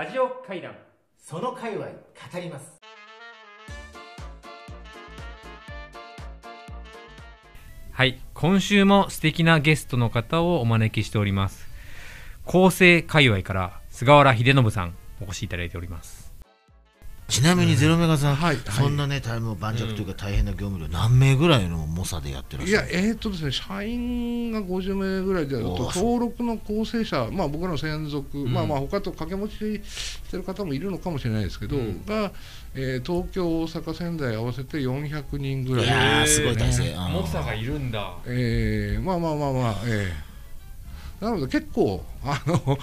ラジオ会談。その界隈語ります。はい。今週も素敵なゲストの方をお招きしております。構成界隈から菅原秀信さんお越しいただいておりますちなみにゼロメガさん、はいそんなねタイム盤石というか大変な業務量、何名ぐらいの猛者でやってらっいやしゃるえーっとですね社員が50名ぐらいであると登録の構成者まあ僕らの専属、ん。まあまあ他と掛け持ちしてる方もいるのかもしれないですけど、うん。が、えー東京大阪仙台合わせて400人ぐらい。いやーすごい体制、ねうん。モサがいるんだ。えーまあまあまあまあえー。なので結構あの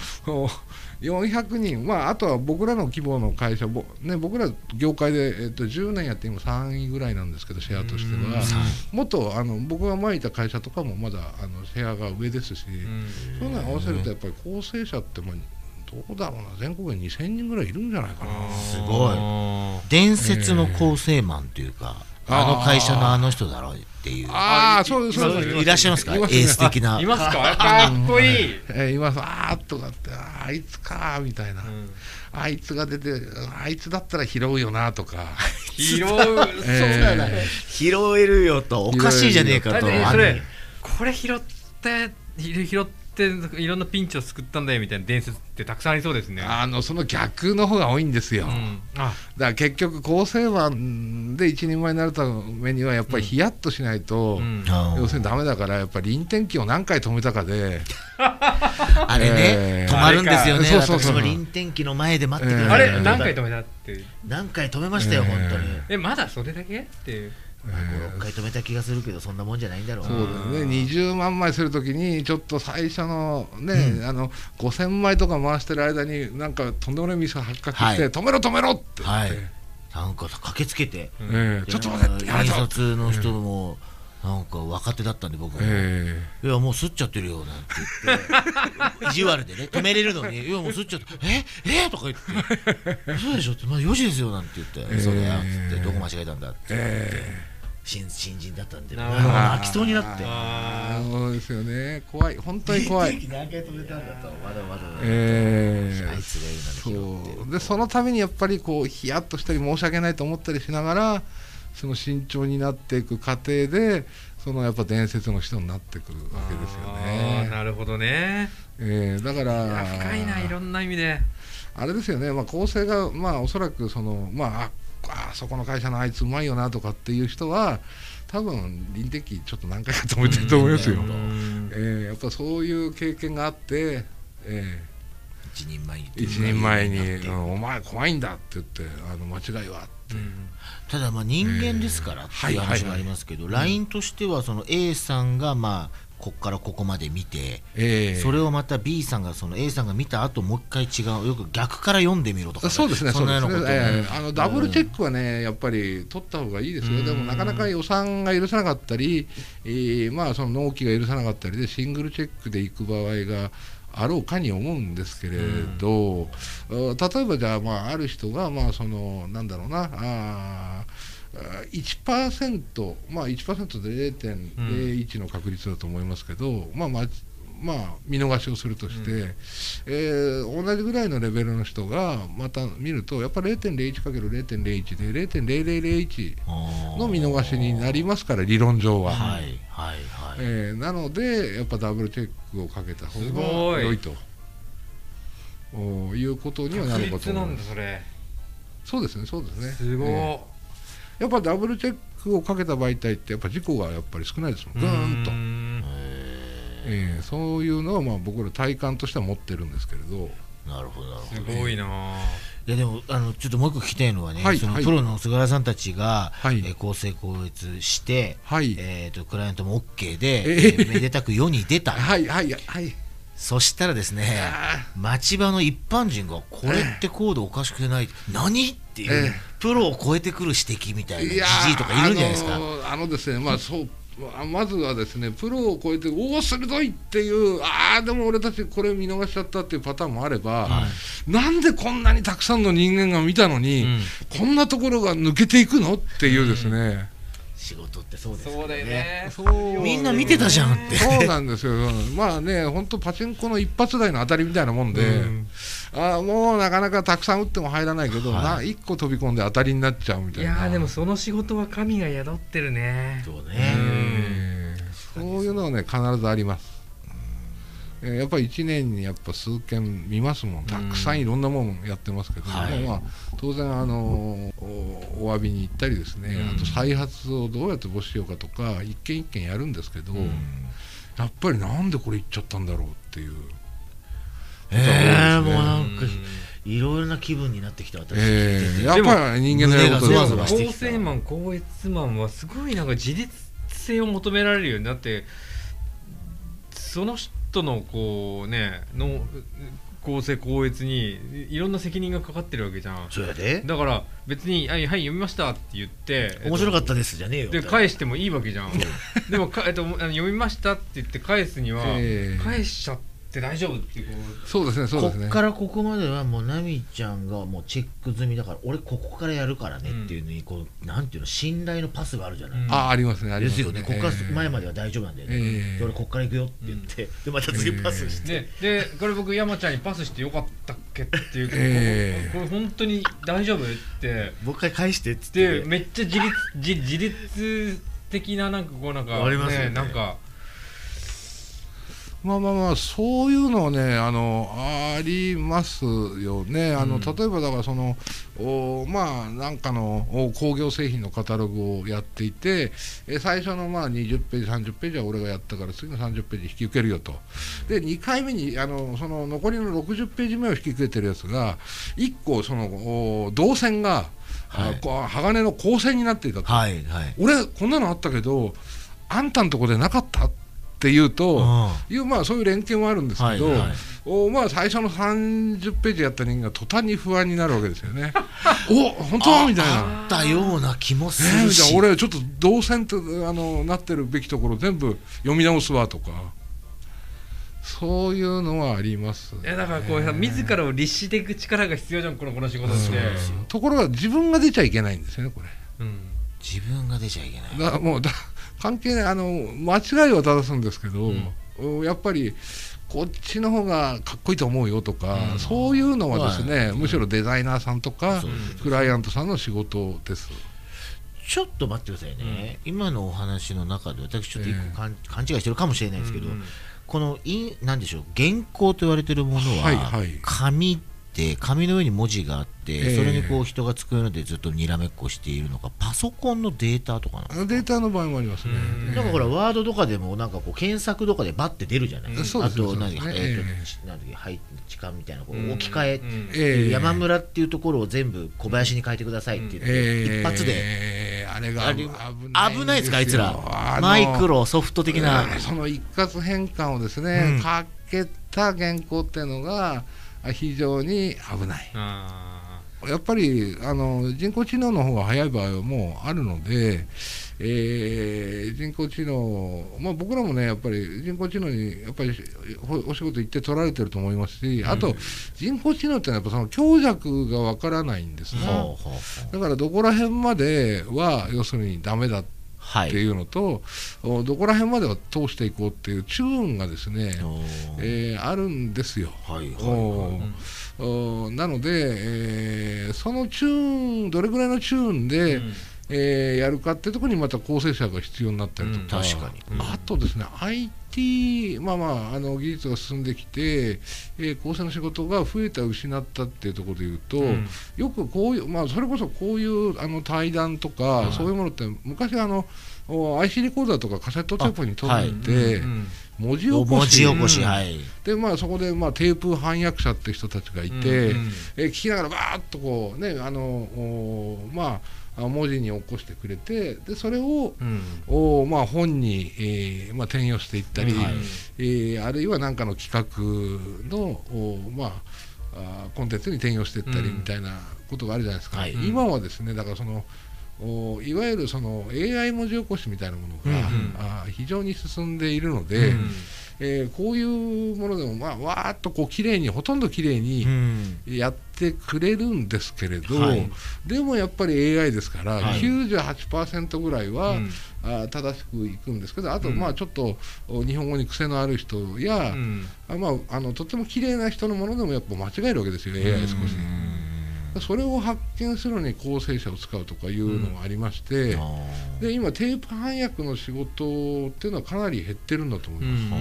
400人、まあ、あとは僕らの規模の会社、ぼね、僕ら業界で、えっと、10年やって今3位ぐらいなんですけどシェアとしては。もっとあの僕が前いた会社とかもまだあのシェアが上ですし、うん。そういうのに合わせるとやっぱり構成者ってまあどうだろうな。全国に2000人ぐらいいるんじゃないかな。すごい。伝説の構成マンというか、あの会社のあの人だろうっていう。ああそうですそう。いらっしゃいますか？エース的な。いますか？かっこいい、えーい。ますあーっとかってあい。つかーみたい。な、うんあい。つが出てあい。つだったら拾うよなとか拾う、えそうだね拾えるよとおかしい。じゃねえかとこれ拾って拾っていろんなピンチを救ったんだよみたいな伝説ってたくさんありそうですね。あのその逆の方が多いんですよ、うん。あ。だから結局構成マンで一人前になるためにはやっぱりヒヤッとしないと、うん。あー要するにダメだからやっぱり臨転機を何回止めたかで。あれね、えー。止まるんですよね。そうそうそう。私も臨転機の前で待ってくだえーさいあれ何回止めたって？何回止めましたよ、えー。本当に。えまだそれだけ？っていう6回止めた気がするけどそんなもんじゃないんだろう。そうだよね。20万枚するときにちょっと最初のね、あの5000枚とか回してる間になんかとんでもないミスが発覚して、はい。止めろ止めろって。言って、はい。なんか駆けつけて、ええちょっと待ってやめの人もなんか若手だったんで僕も、えいやもう吸っちゃってるよなんて言って。意地悪でね止めれるのに。いやもう吸っちゃってえ？え？とか言って。そうでしょって。まだ4時ですよなんて言って、えーそれやっつって。どこ間違えたんだってえ新新人だったんでなるほど。泣きそうになって。あそうですよね。怖い。本当に怖い。何回止めたんだとまだまだ、ええあいつがいるなそう。でそのためにやっぱりこうヒヤッとしたり申し訳ないと思ったりしながらその慎重になっていく過程でそのやっぱ伝説の人になってくるわけですよね。なるほどね。えーだから深いないろんな意味で。あれですよね、まあ、構成が、まあ、おそらくその、まあ、ああそこの会社のあいつうまいよなとかっていう人は多分臨転機ちょっと何回か止めてると思いますよ。うん。えーやっぱそういう経験があって、え一人前にー一人前に、うんお前怖いんだって言ってあの間違いはって、ただまあ人間ですからっていう話もありますけど、LINE としてはその A さんがまあこっからここまで見て、えーそれをまた B さんがその A さんが見た後もう一回違うよく逆から読んでみろとかそうですね、そんなようなことをええ。あのダブルチェックはね、やっぱり取った方がいいですよ、うん。でもなかなか予算が許さなかったり、えーまあ、その納期が許さなかったりで、シングルチェックで行く場合があろうかに思うんですけれど、あ例えばじゃあ、まあ、ある人が、まあ、そのなんだろうな、あー1%、まあ、1%で0.01の確率だと思いますけど、まあまあまあ、見逃しをするとして、えー同じぐらいのレベルの人がまた見るとやっぱ 0.01×0.01 で0.0001の見逃しになりますから理論上は、はいはいはい、えーなのでやっぱダブルチェックをかけた方が良いと。おいうことにはな確るかと率ないん思ますだそれ。そうですねそうですね。すごい、えーやっぱダブルチェックをかけた媒体ってやっぱ事故がやっぱり少ないですもん。ぐーんと。う、んえーそういうのはまあ僕ら体感としては持ってるんですけれど。なるほどなるほど。すごいな。あいやでもあのちょっともう一個聞きたいのはね、そのはい。はいプロの菅原さんたちが、はい。えー公正高越して、はい。えー、とクライアントも OK で、ええーめでたく世に出た。はいはいはい。そしたらですねあ町場の一般人がこれってコードおかしくない、何？っていう、ええプロを超えてくる指摘みたいなじじいとかいるんじゃないですか。あのあのですねまあそうあまずはですねプロを超えておお鋭いっていうああでも俺たちこれ見逃しちゃったっていうパターンもあれば、なんでこんなにたくさんの人間が見たのに、うん。こんなところが抜けていくのっていうですね、仕事ってそうですよね。そうだよね。みんな見てたじゃんって。そうなんですよ、うん。まあね、本当、パチンコの一発台の当たりみたいなもんで、うんあもうなかなかたくさん打っても入らないけど、はい。な1個飛び込んで当たりになっちゃうみたいな。いやーでもその仕事は神が宿ってるね。そうね。えーそういうのはね必ずあります、えーやっぱり1年にやっぱ数件見ますもん。たくさんいろんなもんやってますけど、はい。まあ、当然あのおお詫びに行ったりですね、うん。あと再発をどうやって防止しようかとか一件一件やるんですけど、うんやっぱりなんでこれ言っちゃったんだろうっていう、えー、もううなんかいろいろな気分になってきた私、えー、やっでもぱり人間のやること胸がですゾワゾワして構成マン高越マンはすごいなんか自立性を求められるようになってその人のこうねの構成高越にいろんな責任がかかってるわけじゃん。そうやで。だから別に「はい、はい、読みました」って言って面白かったですじゃねえよで返してもいいわけじゃん。でもか、えっと、読みましたって言って返すには、ええ。返しちゃって大丈夫っていうこう。そうですねそうこですね。っからここまではもうナミちゃんがもうチェック済みだから俺ここからやるからねっていうのにこうなんていうの信頼のパスがあるじゃない、うん。あありますねありでますすよね。ここから前ままでは大丈夫なんだよね、ええ。で俺ここから行くよって言って、でまた次パスして、ででこれ僕山ちゃんにパスしてよかったっけっていう、ええ。これ本当に大丈夫って。もう一回返してっつって。でめっちゃ自立自自立的ななんかこうなんかありますよねなんかまあまあまあそういうのはねあのありますよね。あの、うん例えばだからそのおまあなんかのお工業製品のカタログをやっていてえ最初のまあ20ページ30ページは俺がやったから次の30ページ引き受けるよと。で2回目にあのその残りの60ページ目を引き受けてるやつが1個そのお導線が、はい。鋼の鋼線になっていたと、はいはい。俺こんなのあったけどあんたのとこでなかったって言うと、いうまあそういう連携もあるんですけど、はいはい。おまあ最初の30ページやった人間が途端に不安になるわけですよね。お本当？みたいな。あったような気もすえーるし、じゃあ俺ちょっと動線とあのなってるべきところ全部読み直すわとか。そういうのはあります、いやだからこうさ自らを律していく力が必要じゃんこのこの仕事って、ところが自分が出ちゃいけないんですよねこれ。うん自分が出ちゃいけない。だもうだ関係ない。あの間違いは正すんですけど、おやっぱりこっちの方がかっこいいと思うよとか、うん。そういうのはですね、はい。むしろデザイナーさんとかクライアントさんの仕事です。ちょっと待ってくださいね、今のお話の中で私ちょっと一個勘,、勘違いしてるかもしれないですけど、うん。このいなんでしょう原稿と言われてるものは、はいはい紙で紙の上に文字があって、ええ。それにこう人が机のでずっとにらめっこしているのがパソコンのデータとかなんデータの場合もありますね。うん。なんかほらワードとかでもなんかこう検索とかでバッて出るじゃない、ですねあと何、だっけ？配置換みたいなこううん置き換え、山村っていうところを全部小林に変えてくださいって言って、えー一発で。あれが危危ないですか？あいつら。マイクロソフト的な、その一括変換をですね、うん。かけた原稿っていうのがあ非常に危ない。あやっぱりあの人工知能の方が早い場合はもうあるので、えー人工知能、まあ、僕らもね、やっぱり人工知能にやっぱりおお仕事行って取られてると思いますし、あと人工知能ってのはやっぱその強弱がわからないんですね。だからどこら辺までは要するにダメだっはい。ていうのと、おどこら辺までは通していこうっていうチューンがですね、えーあるんですよ。はいはいおはいなので、えーそのチューンどれぐらいのチューンーで、うん。えーやるかっていうところにまた構成者が必要になったりとか、うん。確かに。うん。あとですね IT、まあまあ、あの技術が進んできて、えー構成の仕事が増えた失ったっていうところでいうと、うん。よくこういう、まあ、それこそこういうあの対談とか、はい。そういうものって昔あのお IC レコーダーとかカセットテープに撮あはいって、うん文字起こし。起こし、うんはい。で、まあ、そこで、まあ、テープ翻訳者って人たちがいて、うんえー聞きながらバーッとこうねあのおまああ文字に起こしてくれてでそれをうん。おまあ本に、えーまあ、転用していったり、はい。えーあるいは何かの企画のおまあコンテンツに転用していったりうんみたいなことがあるじゃないですか、はい。今はですねだからそのおいわゆるその AI 文字起こしみたいなものが、うんうん。あー非常に進んでいるので、うんえーこういうものでも、まあ、わーっとこう綺麗にほとんど綺麗にうん。やってくれるんですけれど、はい。でもやっぱり AI ですから、はい。98%ぐらいは、うん。あー正しくいくんですけどあと、うん。まあちょっとお日本語に癖のある人や、うん。あまあ、あのとても綺麗な人のものでもやっぱ間違えるわけですよ AI 少し。それを発見するのに構成者を使うとかいうのがありまして、あー。で今テープ翻訳の仕事っていうのはかなり減ってるんだと思いうんま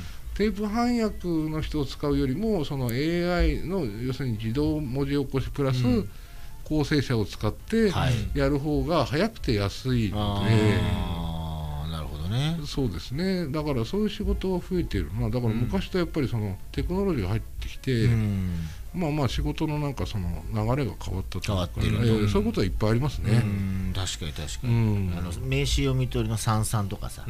す。テープ翻訳の人を使うよりもその AI の要するに自動文字起こしプラスうん。構成者を使ってはい。やる方が早くて安いのあー。なるほどね。で、そうですね。だからそういう仕事は増えている、まあ、だから昔とやっぱりそのテクノロジーが入ってきて、うんまあまあ仕事のなんかその流れが変わったとか変わってるえーそういうことはいっぱいありますね。うん。確かに確かうに、ん。あの名刺読み取りの三々とかさ、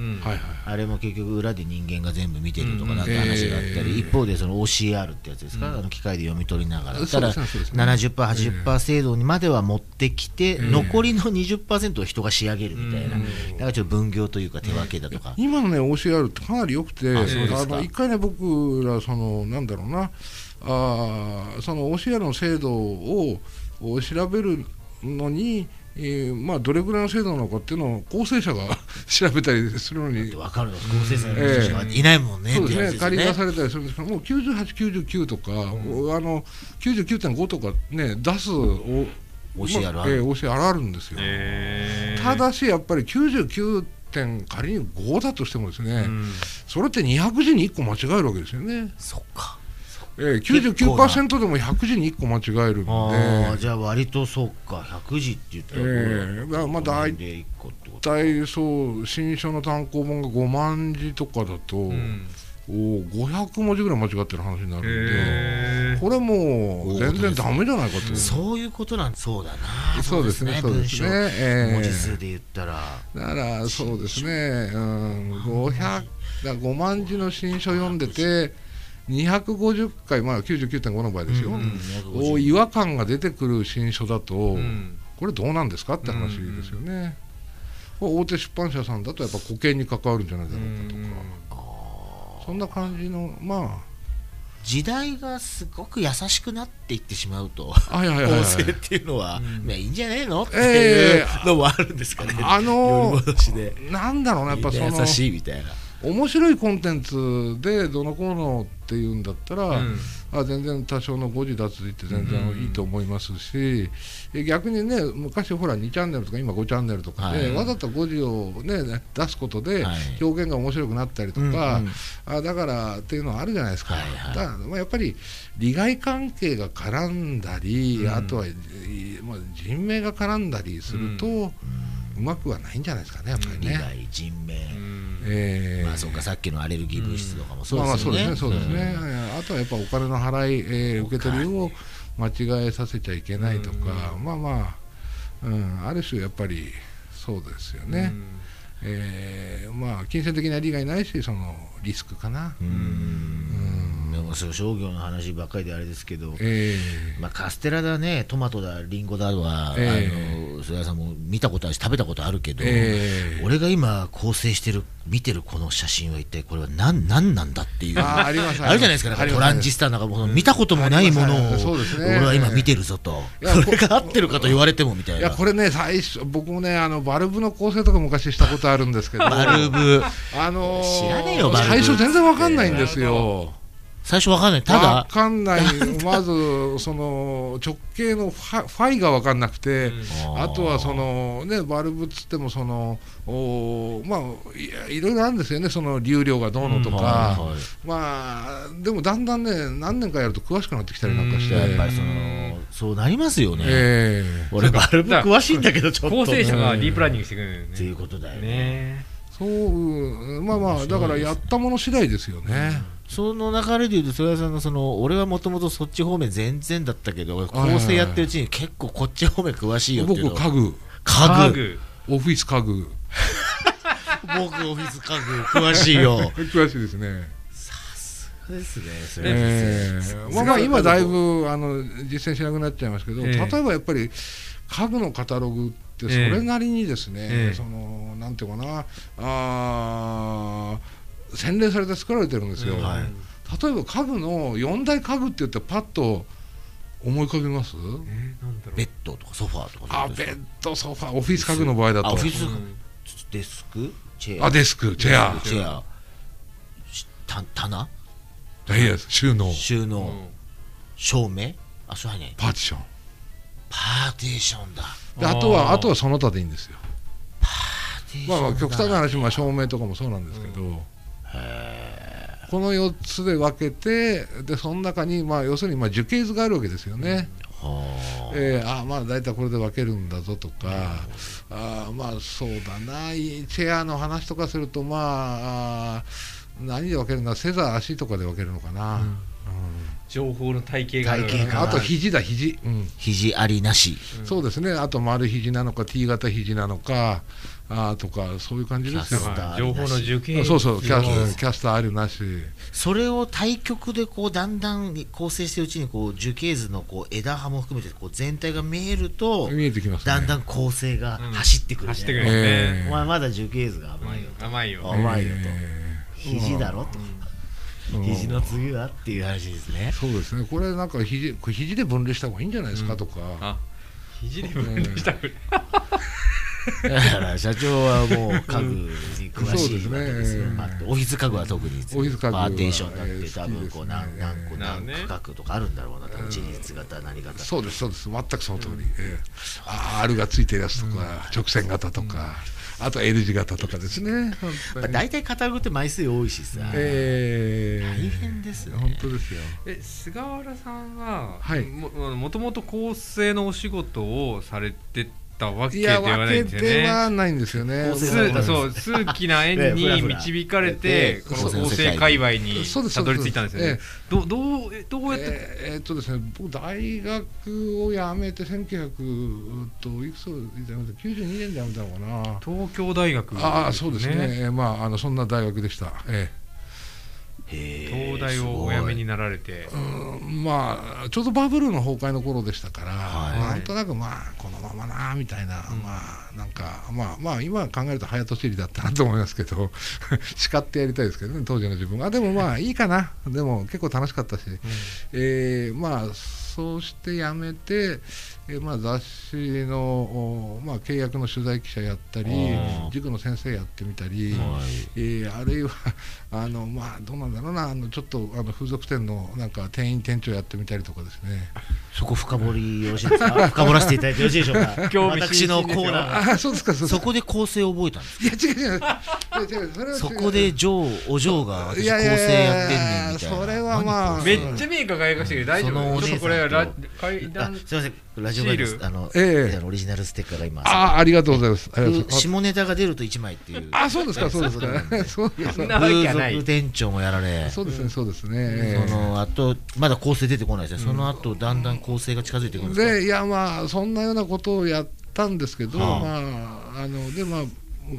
あれも結局裏で人間が全部見てるとかなんてうん。話があったり、えー一方でその OCR ってやつですか、あの機械で読み取りながら。ただですねそうですね。70%80% 精度にまでは持ってきて、ー残りの20%を人が仕上げるみたいな、うん。だからちょっと分業というか手分けだとか、今のね OCR ってかなり良くてあそうですか。の一回ね僕らそのなんだろうなあーその OCR の精度をを調べるのに、えーまあ、どれぐらいの精度なのかっていうのを構成者が 調べたりするのに。分かるの。構成者の人がいないもんね、そうってですね、仮出されたりするんですけど、もう98、99とか、おあの99.5とかね、出すお OCR まあるえー OCR あるんですよ。へー。ただし、やっぱり99点、仮に5だとしてもですね、うん。それって200字に1個間違えるわけですよね。そっかえー、結構な99%でも100字に1個間違えるんああで、じゃあ割とそっか。100字って言ったら、えーまあまあ大で1個ってこと大体そう、新書の単行本が5万字とかだと、うん。お500文字ぐらい間違ってる話になるんで。これもう全然ダメじゃないかと。そういうことなんそうだな。そうですね、そうですね。え文字数で言ったら。だからそうですね、うん、500だ5万字の新書読んでて、250回、まあ99.5の場合ですよ、うんお違和感が出てくる新書だと、うん。これどうなんですかって話ですよね。これ大手出版社さんだとやっぱ保険に関わるんじゃないだろうかとか、そんな感じの、ま時代がすごく優しくなっていってしまうと。あ、はいはいはい、はい。構成っていうのは、うん。まあいいんじゃねえのってえいうのもあるんですかね、あのより戻しで。なんだろうな、やっぱその優しいみたいな。面白いコンテンツでどのこうのっていうんだったら、うん。あ全然多少の誤字脱字って全然いいと思いますし、え逆にね昔ほら2チャンネルとか今5チャンネルとかで、はい。わざと誤字を、ね、出すことではい。表現が面白くなったりとか、うんうん。あだからっていうのはあるじゃないですか、はいはい。だまあやっぱり利害関係が絡んだり、うん。あとは、いまあ、人命が絡んだりすると、うまくはないんじゃないですかねやっぱり利ね。害人命、うんえ。ーまあそうかさっきのアレルギー物質とかもそうまあまあそうですよねですねそうですね、んあとはやっぱお金の払い、えー受け取りを間違えさせちゃいけないとか、まあまあ、うん、ある種やっぱりそうですよね、えーまあ金銭的な利害ないしそのリスクかな、うーん。でもそう商業の話ばっかりであれですけど、えまあ、カステラだねトマトだリンゴだは、え。あの菅谷さんも見たことあるし食べたことあるけど、ええ。俺が今構成してる見てるこの写真は一体これは何何なんだっていうあーありますあるじゃないですか。トランジスタなんかもう見たこともないものを俺は今見てるぞと。それが合ってるかと言われてもみたいな。いやこれね最初僕もねあのバルブの構成とか昔したことあるんですけど。バルブ。あのー知らねえよバルブ。最初全然わかんないんですよ最初わかんない。たわだかんない、まずその直径のファファイが分かんなくて、あとはその、ね、バルブっつってもそのおまあいろいろあるんですよね、その流量がどうのとか、はいはい。まあでもだんだんね、何年かやると詳しくなってきたりなんかして、やっぱりそのそうなりますよね、ええ。俺バルブ詳しいんだけどちょっと。校正者がディープラーニングしてくれるよね。っていうことだよね。ねそうまあまあ、だからやったもの次第ですよね。その流れでいうと菅谷さんのその俺はもともとそっち方面全然だったけど構成やってるうちに結構こっち方面詳しいよっていう僕、の家具、家具。具。オフィス家具、僕オフィス家具詳しいよ。詳しいですね。ですねそれええ。まあまあ今だいぶあの実践しなくなっちゃいますけど、ええ。例えばやっぱり家具のカタログってそれなりにですね、ええ。そのなんていうかな。あー洗練されて作られてるんですよ、うん。はい。例えば家具の4大家具って言ってパッと思い浮かびます？えーベッドとかソファーとかあベッドソファーオフィス家具の場合だと。あオフィス。うんデスク？チェア？あデスクチェア。チェア。した棚？いや収納。収納。うん。照明？あそうやね。パーティション。パーテーションだ。であとはあとはその他でいいんですよ。パーテーションだ。まあまあ極端な話、まあ、照明とかもそうなんですけど、この4つで分けてでその中にまあ要するにまあ樹形図があるわけですよね、はあ。えーあまあ大体これで分けるんだぞとか、あーまあそうだな。いチェアの話とかするとまあ何で分けるんだ？背座足とかで分けるのかな、うん情報の体系がある。体系が。あと肘だ肘、うん。肘ありなし。そうですね。あと丸肘なのか T 型肘なのかあーとかそういう感じですよ。キャスターはい。情報の受験そうそうキャうんスキャスターあるなし。それを対局でこうだんだん構成してるうちにこう樹形図のこう枝葉も含めてこう全体が見えると見えてきますね。だんだん構成が走ってくる、ね走ってくるよえねお前まだ樹形図が甘いよと、甘いよ甘いよと、え肘だろと、うん肘の次はっていう話ですね。そうですね。これなんか肘これ肘で分類した方がいいんじゃないですか？とか、あ肘で分類したくだから社長はもう家具に詳しいわけですよ、そうですね。まあオフィス家具は特にオフィス家具はパーテーションだってえー多分こう何ね何個何区画とかあるんだろうな多分自立型何型そうですそうです。全くその通り、ええあ R がついてるやつとか、直線型とか、あと L 字型とかですね。大体カ具って枚数多いしさ、ええ大変ですね本当ですよ。え菅原さんは、はい。ももともと構成のお仕事をされてたわけいやではないんですよね。てはないんですよね。そう数奇な縁に導かれてこの構成の構世界隈にそうですたどり着いたんですよね。どどうえどうやって、えーえーっとですね僕大学を辞めて1900といくつで辞めた92年で辞めたのかな。東京大学、ああそうですね。えーまああのそんな大学でした。えへー東大をお辞めになられて。え、うんまあちょうどバブルの崩壊の頃でしたから、はい。なんとなくまあこのままなみたいな、まあなんかまあまあ今考えると早とちりだったなと思いますけど 叱ってやりたいですけどね当時の自分はでもまあいいかな。でも結構楽しかったし、えーまあそうして辞めて、えーまあ、雑誌の、おまあ、契約の取材記者やったり塾の先生やってみたり、はい。えーあるいはあの、まあ、どうなんだろうなあのちょっとあの風俗店のなんか店員店長やってみたりとかですね。そこ深掘りよろしいですか？深掘らせていただいてよろしいでしょうか？興味津私のコーナー。あそうですかそうですか。そこで構成を覚えたんですいや違う違う。それは違う。そこでジョーお嬢が私構成いやってんねんみたいな。それはまあ何めっちゃ目輝かしてる大丈そのお姉さん夫ちょっとこれラとあ階段すいません。ラジオガイドシール。あの、ええ。オリジナルステッカーが今あありがとうございます。ありがとうございます。下ネタが出ると1枚っていう。あそうですかそうですか。そうです。か風俗店長もやられ。そうですねそうですね。その後まだ構成出てこないですね、その後だんだん構成が近づいてくるんですか？でいやまあそんなようなことをやったんですけど、はあ。まああのでまあ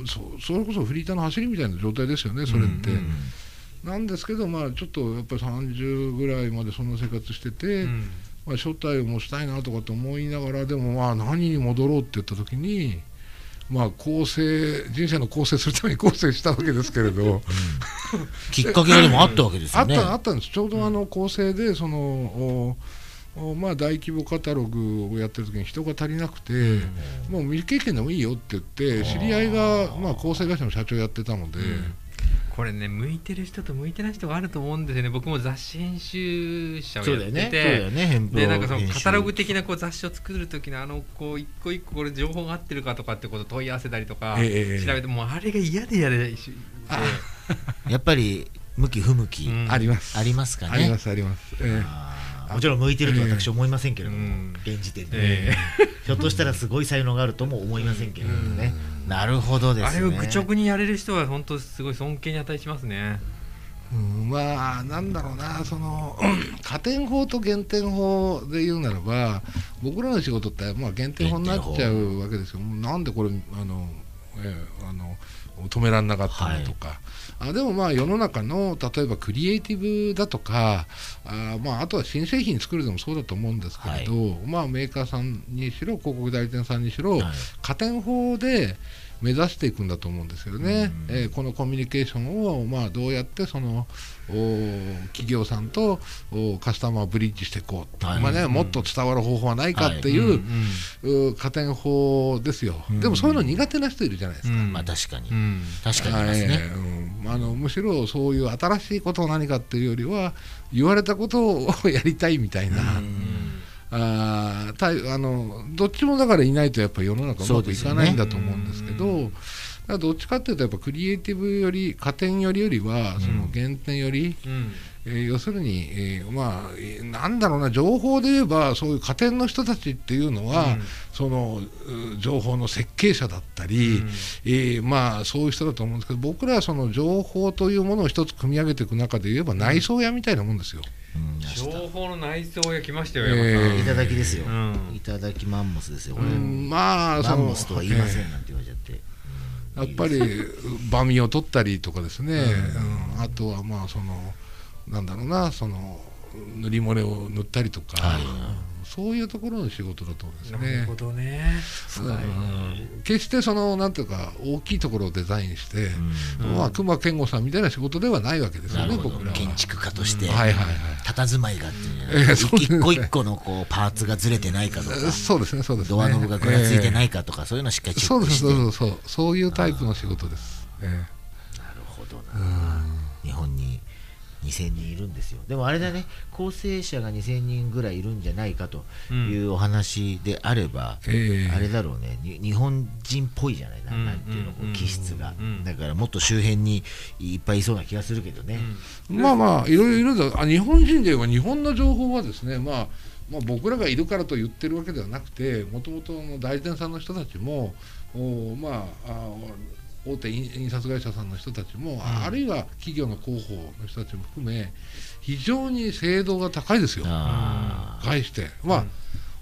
そそれこそフリーターの走りみたいな状態ですよねそれって、うん。なんですけどまあちょっとやっぱり30ぐらいまでそんな生活してて、うんまあ、招待をもしたいなとかと思いながらでもまあ何に戻ろうって言った時にまあ構成人生の構成するために構成したわけですけれど。きっかけがでもあったわけですあっよねたあったんです。ちょうどあの構成でその、まあ、大規模カタログをやってる時に人が足りなくて、もう未経験でもいいよって言って知り合いが、まあ、構成会社の社長やってたので、これね向いてる人と向いてない人があると思うんですよね。僕も雑誌編集者をやってて。ね。でなんかそのカタログ的なこう雑誌を作る時のあのこう一個一個これ情報が合ってるかとかってことを問い合わせたりとか調ええええべてもうあれが嫌で嫌でしやっぱり向き不向き、うん。あります。ありますかね。ありますあります、えあー。もちろん向いてるとは私思いませんけれども、うん。現時点で、えひょっとしたらすごい才能があるとも思いませんけれどもね、なるほどえですね。あれを愚直にやれる人は本当すごい尊敬に値しますね。えうん、まあなんだろうなその 加点法と減点法で言うならば僕らの仕事って、まあ、減点法になっちゃうわけですよ。なんでこれあの、ええあの止められなかったのとか、あでもまあ世の中の例えばクリエイティブだとかあ,、まあ、あとは新製品作るでもそうだと思うんですけれど、まあ、メーカーさんにしろ広告代理店さんにしろ、はい。加点法で目指していくんだと思うんですよね、うん。えーこのコミュニケーションを、まあ、どうやってそのお企業さんとおカスタマーをブリッジしていこうと、はい。まあね、うん。もっと伝わる方法はないかっていう、うんう加点法ですよ、うん。でもそういうの苦手な人いるじゃないですか。うん。まあ確かに、うん。確かにいますね、はい。うん。あのむしろそういう新しいことを何かっていうよりは言われたことを やりたいみたいな、あーたいあのどっちもだからいないとやっぱり世の中うまくいかないんだと思うんですけどそうだからどっちかっていうとやっぱクリエイティブより加点よりよりはその原点より、うん。えー要するに、えーまあえーなんだろうな情報で言えばそういう加点の人たちっていうのは、うん。そのう情報の設計者だったり、うん。えーまあそういう人だと思うんですけど僕らはその情報というものを一つ組み上げていく中で言えば内装屋みたいなもんですよ。うん情報の内装が来ましたよ、えー山いただきですよ、うん。いただきマンモスですよ。これ、うんまあマンモスとは言いませえんなんて言われちゃって、ーやっぱりバミを取ったりとかですね、ううん。あとはまあそのなんだろうなその塗り漏れを塗ったりとか、はいそういうところの仕事だと思うんですなるねほ。どね。うん決してそのなんていうか大きいところをデザインして、うん。まあ熊健吾さんみたいな仕事ではないわけですよね僕らは。建築家として、はいはいはい。佇まいがっていうえ一個一個のこうパーツがずれてないかとか、そうですねそうですね。ドアノブがぐらついてないか、かとか、そういうのをしっかりチェックして。そうですそうそう。いうタイプの仕事です。えなるほどな、日本に2000人いるんですよ。でもあれだね構成者が2000人ぐらいいるんじゃないかというお話であれば、ええ。えあれだろうねに日本人っぽいじゃない？な,、うんなんていうの気質が、うん。だからもっと周辺にいっぱいいそうな気がするけどね、まあまあいろいろいるんだあ日本人では日本の情報はですね、まあ、まあ僕らがいるからと言ってるわけではなくてもともとの代理店さんの人たちもおまああ大手印印刷会社さんの人たちも、あるいは企業の広報の人たちも含め非常に精度が高いですよ。あ返して。まあ、うん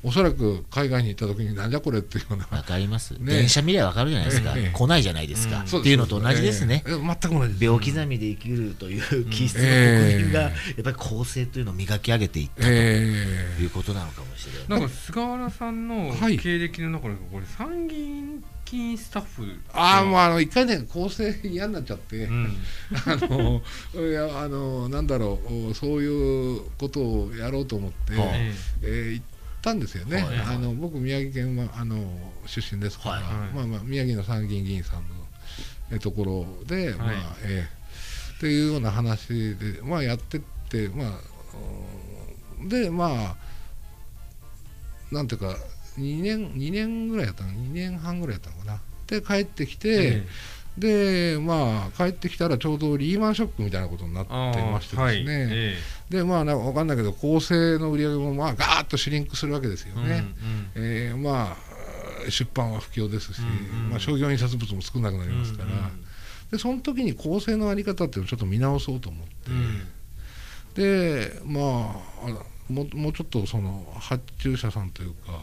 おそらく海外に行った時になんじゃこれっていうような。あわかります、ね。電車見りゃわかるじゃないですか、ええ。来ないじゃないですか、うん。っていうのと同じですね、ええ。え全く同じです。秒刻みで生きるという気質のええ国民がやっぱり構成というのを磨き上げていったとえ。いうことなのかもしれない。なんか菅原さんのはい。経歴の中でこれ参議院議員スタッフああもうあの一回ね構成嫌になっちゃって、うん。あのいやあのなんだろうそういうことをやろうと思って、はあええー行ったんですよね、はあの僕宮城県はあの出身ですから、はまあまあ宮城の参議院議員さんのえところで、まあえーっていうような話でまあやってってまあうんでまあなんていうか2年2年ぐらいやったの2年半ぐらいやったのかな？で帰ってきて、えでまあ帰ってきたらちょうどリーマンショックみたいなことになってましてですね、はい。えでまあなんか分かんないけど構成の売り上げもまあガーッとシュリンクするわけですよえね、えーまあ出版は不況ですし、うんうん。まあ、商業印刷物も少なくなりますから、でその時に構成のあり方っていうのをちょっと見直そうと思って、でまああもうもうちょっとその発注者さんというか、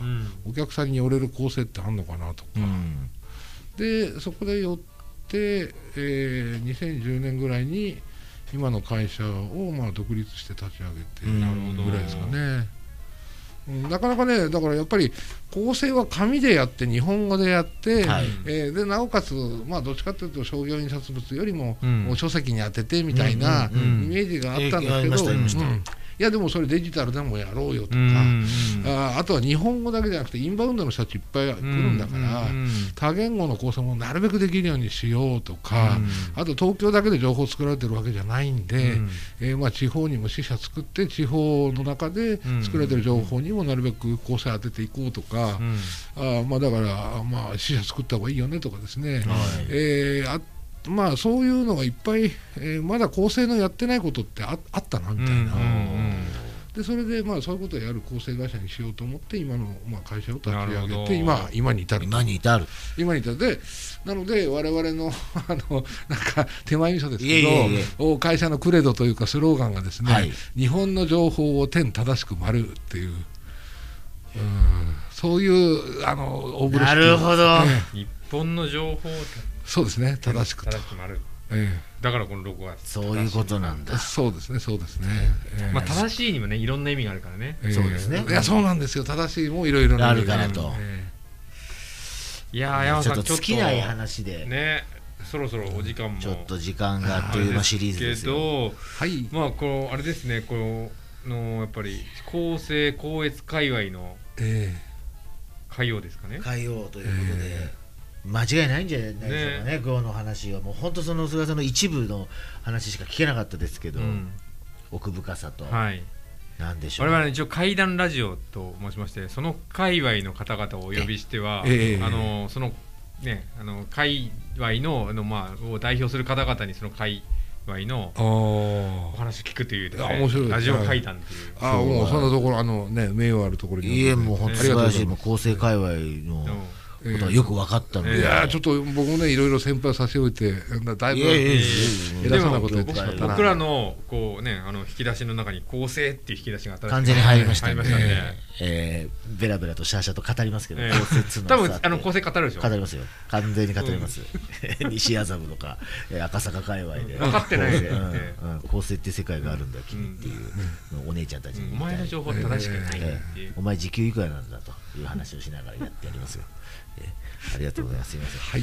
お客さんに寄れる構成ってあんのかなとか、うん。でそこで寄って、えー2010年ぐらいに今の会社をまあ独立して立ち上げてぐらいですかね。うんなかなかねだからやっぱり構成は紙でやって日本語でやって、はい。えーでなおかつ、まあ、どっちかというと商業印刷物よりも、書籍に当ててみたいなイうんうんうん。メージがあったんですけど、ましたありましたうんいやでもそれデジタルでもやろうよとか、ああとは日本語だけじゃなくてインバウンドの人たちいっぱい来るんだから、多言語の構成もなるべくできるようにしようとか、あと東京だけで情報作られてるわけじゃないんで、えーまあ、地方にも支社作って地方の中で作られてる情報にもなるべく構成当てていこうとか、あーまあ、だから、まあ、支社作った方がいいよねとかですね、はい。えーあまあ、そういうのがいっぱい、えーまだ構成のやってないことってああったなみたいな。でそれでまあそういうことをやる構成会社にしようと思って今のまあ会社を立ち上げて今今に至る。今に至る。今に至る。でなので我々の あのなんか手前味噌ですけどいえいえいえ。お会社のクレドというかスローガンがですね、はい。日本の情報を天正しく丸っていう。うんそういうあのオブレスなるほど。ええ。日本の情報をそうですね。正しくと。正、しく丸。えだからこのロゴはそういうことなんえだ。そうですねそうですね、ええ。まあ正しいにもねいろんな意味があるからね。ええ。そうですね。いやそうなんですよ。正しいもいろいろなあるからと。えいやー山ちょっさんと尽きない話で、ねそろそろお時間もちょっと時間があっという間シリーズですよ。けどはい。まあこうあれですねこのやっぱり厚生高越界隈のえ海洋ですかね。変えようということで、間違いないんじゃないでしょうかね、今日の話は。もう本当、その菅さんの一部の話しか聞けなかったですけど、うん。奥深さと、はい。なんでしょう。我々一応怪談ラジオと申しましてその界隈の方々をお呼びしてはええあのそのねあの界隈のあのまあを代表する方々にその界隈のおー。話聞くというねあ面白いラジオ怪談という。あーもうそんなところあのね名誉あるところにいえ、もう本当ありがとうご素晴らしい、もう構成界隈のことがよく分かったので、ええいやーちょっと僕もねいろいろ先輩差し置いてだいぶ偉そうなこと言ってしまったな。僕らのこうねあの引き出しの中に構成っていう引き出しが新しく完全に入りましたんで、入りましたね。えーベラベラとシャーシャーと語りますけど、ええ公設の多分さあの構成語るでしょ？語りますよ、完全に語ります、西麻布とか、えー赤坂界隈で、分かってないで構成うんうん。構成って世界があるんだ、君っていう、お姉ちゃんたちにお前の情報は正しくないお前時給いくらなんだという話をしながらやってやりますよ。ええありがとうございます。すみません。はい。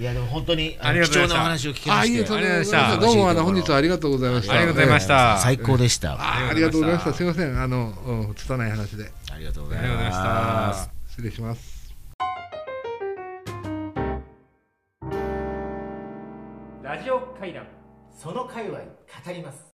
いやでも本当に貴がとうございました。重なお話を聞きまして、ありがとうございましたどうもあの本日はありがとうございました。ありがとうございました。最高でした。ありがとうございました。すいません。あのうん拙い話で。ありがとうございまま。した失礼します。ラジオ怪談その界隈語ります。